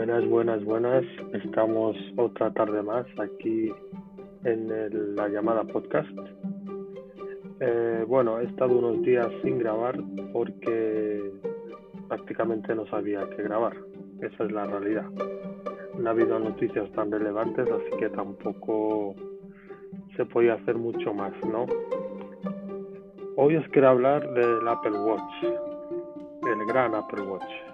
Buenas, buenas, buenas. Estamos otra tarde más aquí en la llamada podcast. Eh, bueno, he estado unos días sin grabar porque prácticamente no sabía qué grabar. Esa es la realidad. No ha habido noticias tan relevantes, así que tampoco se podía hacer mucho más, ¿no? Hoy os quiero hablar del Apple Watch, el gran Apple Watch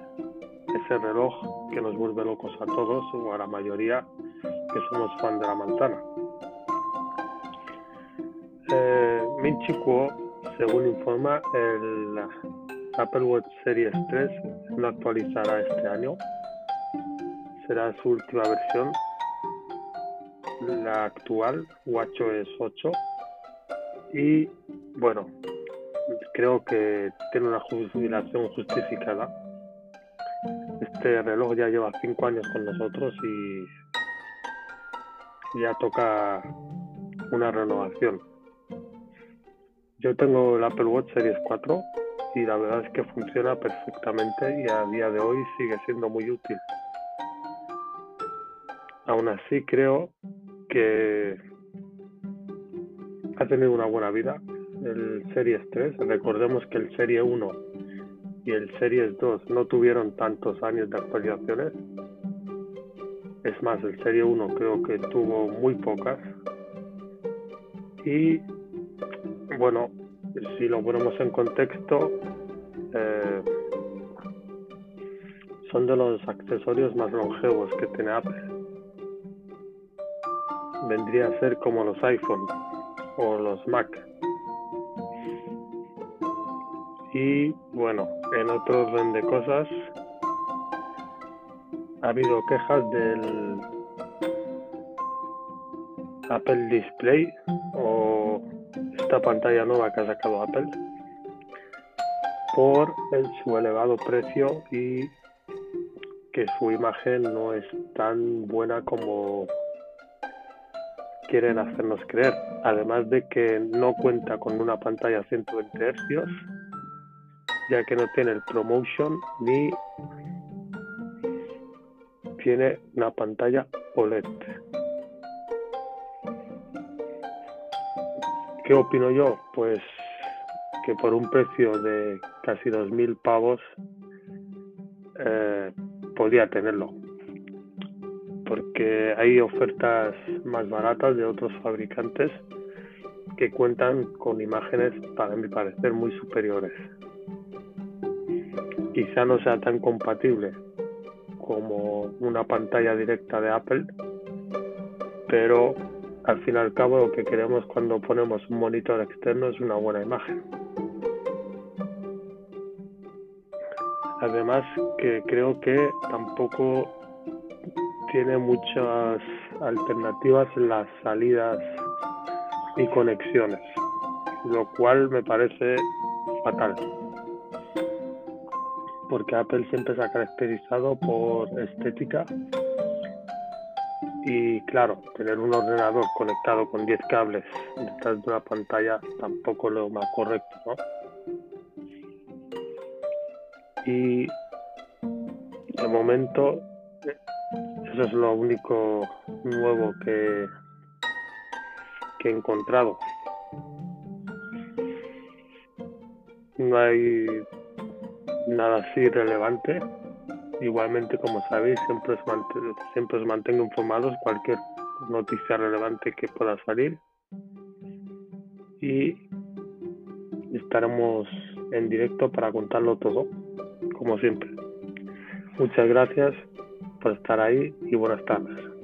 ese reloj que nos vuelve locos a todos o a la mayoría que somos fan de la manzana. Eh, Minchi Kuo, según informa, el Apple Watch Series 3 no actualizará este año. Será su última versión, la actual WatchOS 8. Y bueno, creo que tiene una jubilación justificada este reloj ya lleva cinco años con nosotros y ya toca una renovación. Yo tengo el Apple Watch Series 4 y la verdad es que funciona perfectamente y a día de hoy sigue siendo muy útil. Aún así creo que ha tenido una buena vida el Series 3. Recordemos que el Serie 1 y el Series 2 no tuvieron tantos años de actualizaciones. Es más, el Serie 1 creo que tuvo muy pocas. Y bueno, si lo ponemos en contexto, eh, son de los accesorios más longevos que tiene Apple. Vendría a ser como los iPhone o los Mac. Y bueno, en otro orden de cosas, ha habido quejas del Apple Display o esta pantalla nueva que ha sacado Apple por su elevado precio y que su imagen no es tan buena como quieren hacernos creer. Además de que no cuenta con una pantalla 120 Hz ya que no tiene el ProMotion ni tiene una pantalla OLED. ¿Qué opino yo? Pues que por un precio de casi 2.000 pavos eh, podría tenerlo. Porque hay ofertas más baratas de otros fabricantes que cuentan con imágenes, para mi parecer, muy superiores quizá no sea tan compatible como una pantalla directa de Apple, pero al fin y al cabo lo que queremos cuando ponemos un monitor externo es una buena imagen. Además que creo que tampoco tiene muchas alternativas las salidas y conexiones, lo cual me parece fatal porque Apple siempre se ha caracterizado por estética y claro, tener un ordenador conectado con 10 cables detrás de una pantalla tampoco es lo más correcto, ¿no? Y de momento eso es lo único nuevo que, que he encontrado. No hay nada así relevante. Igualmente, como sabéis, siempre os, siempre os mantengo informados cualquier noticia relevante que pueda salir. Y estaremos en directo para contarlo todo, como siempre. Muchas gracias por estar ahí y buenas tardes.